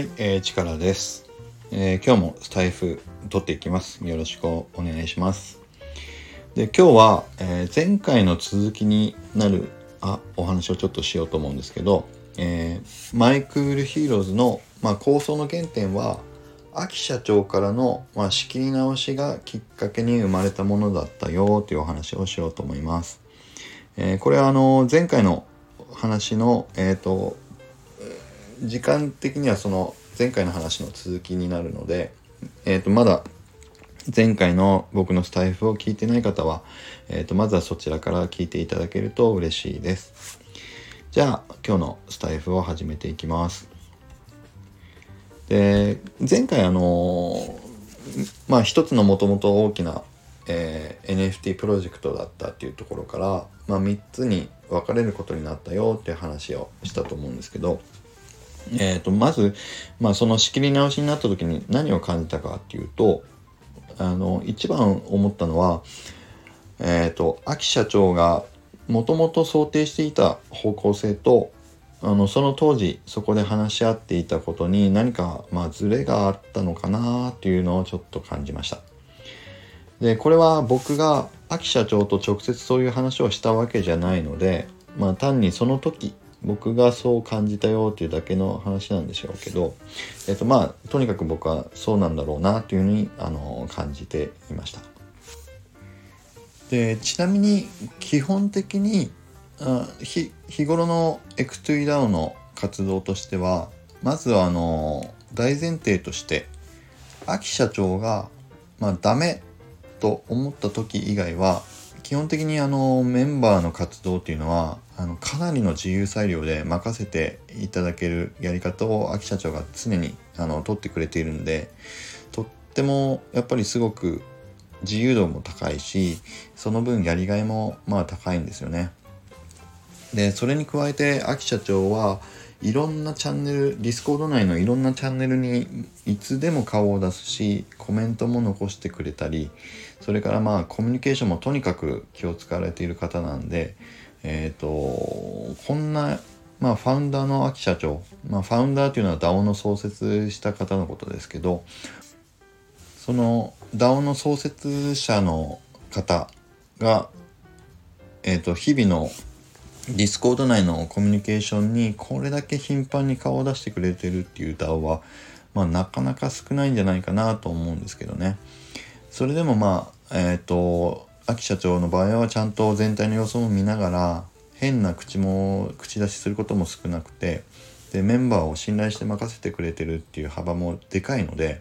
はい、えー、力です、えー今日もスタエフ撮っていきます。よろしくお願いします。で、今日は、えー前回の続きになるあお話をちょっとしようと思うんですけど、えーマイクールヒーローズの、まあ、構想の原点は Aki社長からの、まあ、仕切り直しがきっかけに生まれたものだったよというお話をしようと思います。えこれはあの前回の話の、えー、と時間的にはその前回の話の続きになるので、えー、とまだ前回の僕のスタイフを聞いてない方は、えー、とまずはそちらから聞いていただけると嬉しいです。じゃあ今日のスタイフを始めていきます。で前回あのまあ一つのもともと大きな、えー NFT プロジェクトだったっていうところから、まあ、3つに分かれることになったよっていう話をしたと思うんですけど、えー、とまず、まあ、その仕切り直しになった時に何を感じたかっていうとあの一番思ったのは、えー、と秋社長がもともと想定していた方向性とあのその当時そこで話し合っていたことに何か、まあ、ズレがあったのかなっていうのをちょっと感じました。でこれは僕が秋社長と直接そういう話をしたわけじゃないので、まあ、単にその時僕がそう感じたよっていうだけの話なんでしょうけど、えっとまあとにかく僕はそうなんだろうなっていうふうにあの感じていました。でちなみに基本的にあ日日頃の X2DAO の活動としてはまずはあの大前提として秋社長が、まあ、ダメと思った時以外は基本的にあのメンバーの活動っていうのはあのかなりの自由裁量で任せていただけるやり方を秋社長が常にあの取ってくれているんでとってもやっぱりすごく自由度も高いしその分やりがいもまあ高いんですよね。でそれに加えて秋社長はいろんなチャンネルディスコード内のいろんなチャンネルにいつでも顔を出すしコメントも残してくれたりそれからまあコミュニケーションもとにかく気を使われている方なんでえっ、とこんなまあファウンダーの Aki社長まあファウンダーというのは DAO の創設した方のことですけどその DAO の創設者の方がえっ、と日々のディスコード内のコミュニケーションにこれだけ頻繁に顔を出してくれてるっていう DAO は、まあ、なかなか少ないんじゃないかなと思うんですけどね。それでもまあえっ、と秋社長の場合はちゃんと全体の様子も見ながら変な口も口出しすることも少なくてでメンバーを信頼して任せてくれてるっていう幅もでかいので、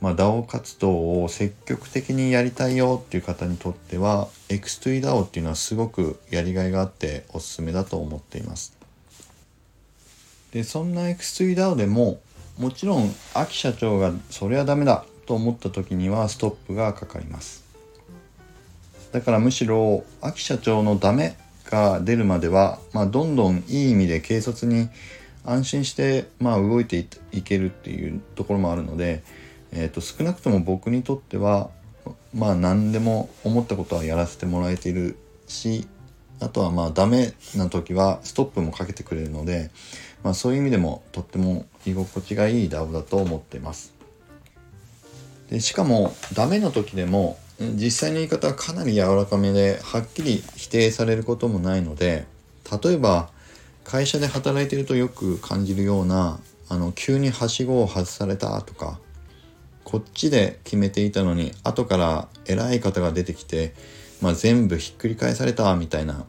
まあ、DAO 活動を積極的にやりたいよっていう方にとっては X2DAO っていうのはすごくやりがいがあっておすすめだと思っています。でそんな X2DAO でももちろん秋社長がそれはダメだと思った時にはストップがかかります。だからむしろ秋社長のダメが出るまでは、まあ、どんどんいい意味で軽率に安心して、まあ、動いていいけるっていうところもあるので、えー、と少なくとも僕にとってはまあ何でも思ったことはやらせてもらえているしあとはまあダメな時はストップもかけてくれるので、まあ、そういう意味でもとっても居心地がいい DAO だと思っています。でしかもダメな時でも実際の言い方はかなり柔らかめではっきり否定されることもないので例えば会社で働いてるとよく感じるようなあの急にはしごを外されたとかこっちで決めていたのに後から偉い方が出てきて、まあ、全部ひっくり返されたみたいな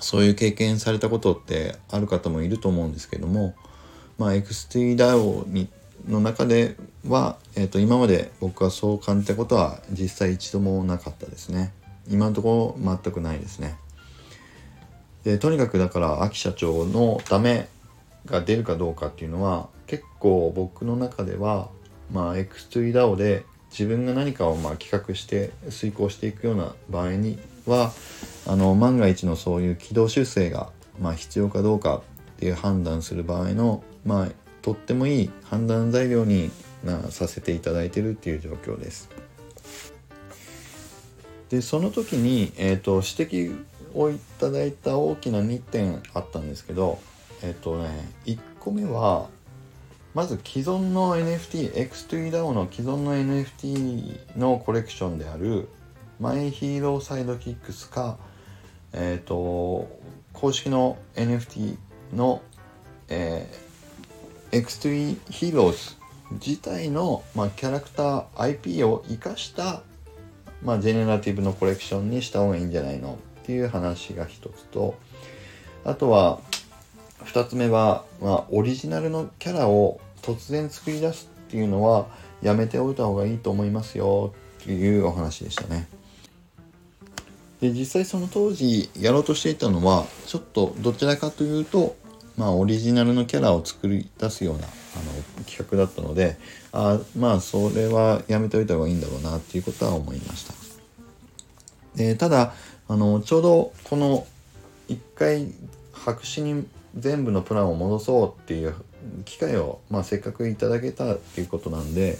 そういう経験されたことってある方もいると思うんですけども、まあ、XTDAO にの中では、えー、と今まで僕はそう感じたことは実際一度もなかったですね。今のところ全くないですね。でとにかくだから秋社長のダメが出るかどうかっていうのは結構僕の中ではまあ X2DAO で自分が何かをまあ企画して遂行していくような場合にはあの万が一のそういう軌道修正がまあ必要かどうかっていう判断する場合のまあとってもいい判断材料になさせていただいてるっていう状況です。でその時に、えー、と指摘をいただいた大きな2点あったんですけどえっ、とね1個目はまず既存の NFT X2DAO の既存の NFT のコレクションであるマイヒーローサイドキックスかえっ、ー、と公式の NFT の、えー、X3 ヒーローズ自体の、まあ、キャラクター IP を生かした、まあ、ジェネラティブのコレクションにした方がいいんじゃないのっていう話が一つとあとは2つ目は、まあ、オリジナルのキャラを突然作り出すっていうのはやめておいた方がいいと思いますよっていうお話でしたね。で実際その当時やろうとしていたのはちょっとどちらかというとまあオリジナルのキャラを作り出すようなあの企画だったのであまあそれはやめておいた方がいいんだろうなっていうことは思いました。でただあのちょうどこの一回白紙に全部のプランを戻そうっていう機会を、まあ、せっかくいただけたっていうことなんで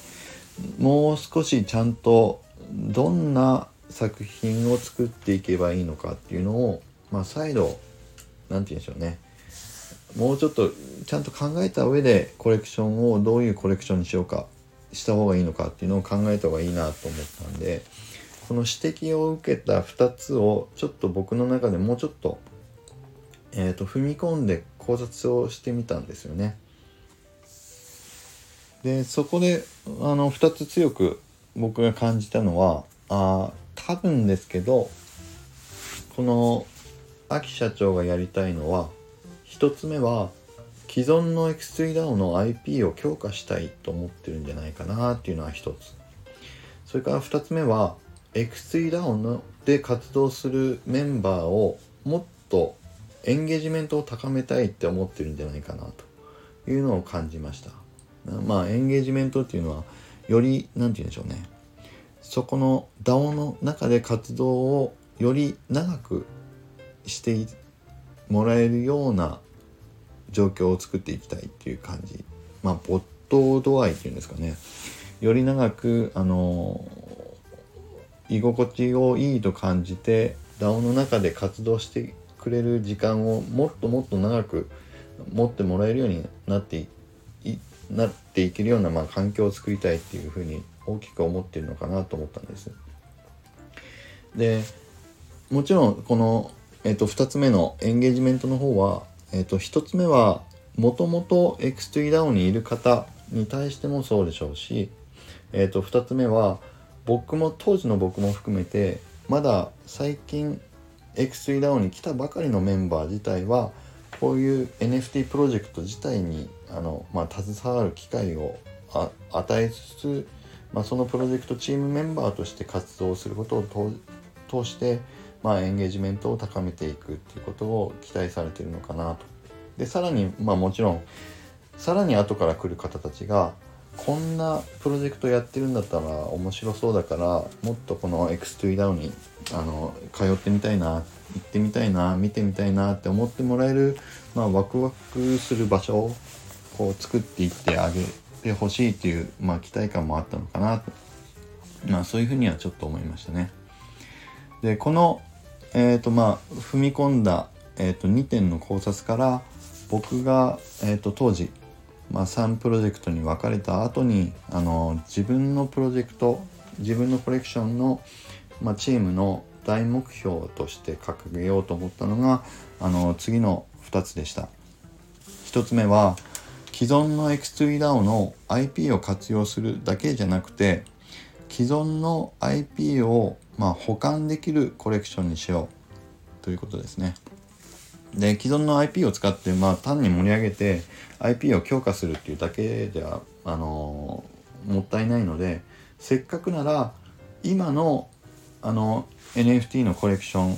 もう少しちゃんとどんな作品を作っていけばいいのかっていうのを、まあ、再度何て言うんでしょうねもうちょっとちゃんと考えた上でコレクションをどういうコレクションにしようかした方がいいのかっていうのを考えた方がいいなと思ったんでこの指摘を受けた2つをちょっと僕の中でもうちょっと,、えーと、踏み込んで考察をしてみたんですよね。でそこであの2つ強く僕が感じたのはあ多分ですけどこの秋社長がやりたいのは1つ目は既存の X3DAO の IP を強化したいと思ってるんじゃないかなっていうのは1つ。それから2つ目は X3DAO ので活動するメンバーをもっとエンゲージメントを高めたいって思ってるんじゃないかなというのを感じました。まあエンゲージメントっていうのはより何て言うんでしょうね。そこの DAO の中で活動をより長くしてもらえるような状況を作っていきたいっていう感じまあ没頭度合いっていうんですかねより長くあの居心地をいいと感じて DAO の中で活動してくれる時間をもっともっと長く持ってもらえるようになっていなっていけるような、まあ、環境を作りたいっていうふうに大きく思ってるのかなと思ったんです。でもちろんこの、えー、と2つ目のエンゲージメントの方は、えー、と1つ目はもともと X3DAO にいる方に対してもそうでしょうし、えー、と2つ目は僕も当時の僕も含めてまだ最近 X3DAO に来たばかりのメンバー自体はこういう NFT プロジェクト自体にあの、まあ、携わる機会を与えつつまあ、そのプロジェクトチームメンバーとして活動することを通して、まあ、エンゲージメントを高めていくっていうことを期待されているのかなと。でさらに、まあ、もちろんさらに後から来る方たちがこんなプロジェクトやってるんだったら面白そうだからもっとこの X2DAO にあの通ってみたいな行ってみたいな見てみたいなって思ってもらえる、まあ、ワクワクする場所をこう作っていってあげてほしいっていう、まあ、期待感もあったのかなと、まあ、そういうふうにはちょっと思いましたね。でこの、えーとまあ、踏み込んだ、えー、と2点の考察から僕が、えー、と当時、まあ、3プロジェクトに分かれた後にあの自分のプロジェクト自分のコレクションの、まあ、チームの大目標として掲げようと思ったのがあの次の2つでした。1つ目は既存の X2DAO の IP を活用するだけじゃなくて既存の IP をまあ保管できるコレクションにしようということですね。で既存の IP を使ってまあ単に盛り上げて IP を強化するっていうだけではあのー、もったいないのでせっかくなら今のあの NFT のコレクション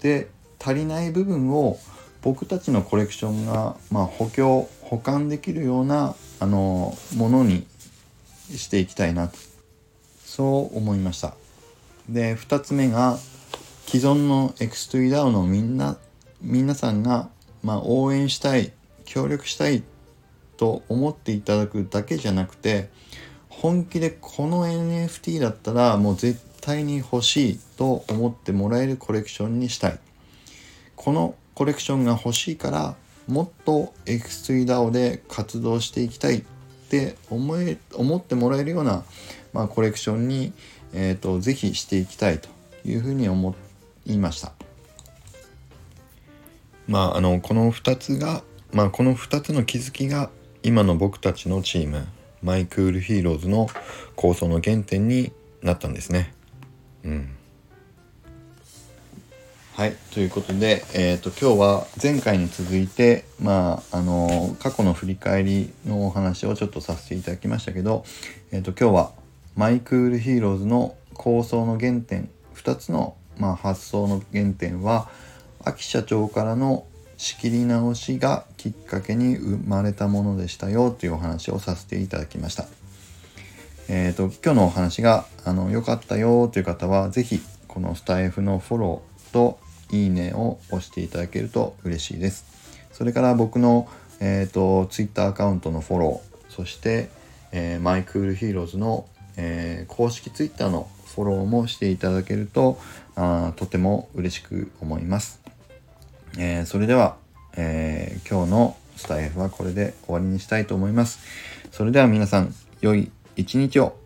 で足りない部分を僕たちのコレクションが、まあ、補強保管できるようなあのものにしていきたいなとそう思いましたで2つ目が既存の X2DAO のみんな皆さんが、まあ、応援したい協力したいと思っていただくだけじゃなくて本気でこの NFT だったらもう絶対に欲しいと思ってもらえるコレクションにしたい。このコレクションが欲しいからもっと X3DAO で活動していきたいって思え思ってもらえるような、まあ、コレクションに、えーと、ぜひしていきたいというふうに思いました。まあ、あのこの2つが、まあ、この2つの気づきが今の僕たちのチーム My Cool Heroes の構想の原点になったんですね。うん。はい。ということで、え、ー、と、今日は前回に続いて、まあ、あの、過去の振り返りのお話をちょっとさせていただきましたけど、えっ、ー、と、今日は My Cool Heroes の構想の原点、2つの、まあ、発想の原点は、Aki 社長からの仕切り直しがきっかけに生まれたものでしたよというお話をさせていただきました。えっ、ー、と、今日のお話が、良かったよという方は、是非このスタエフのフォローといいねを押していただけると嬉しいです。それから僕の、えっ、ー、と、Twitter アカウントのフォロー、そして、えー、 My Cool Heroes の、えー、公式 Twitter のフォローもしていただけると、あとても嬉しく思います。えー、それでは、えー、今日のスタイフはこれで終わりにしたいと思います。それでは皆さん、良い一日を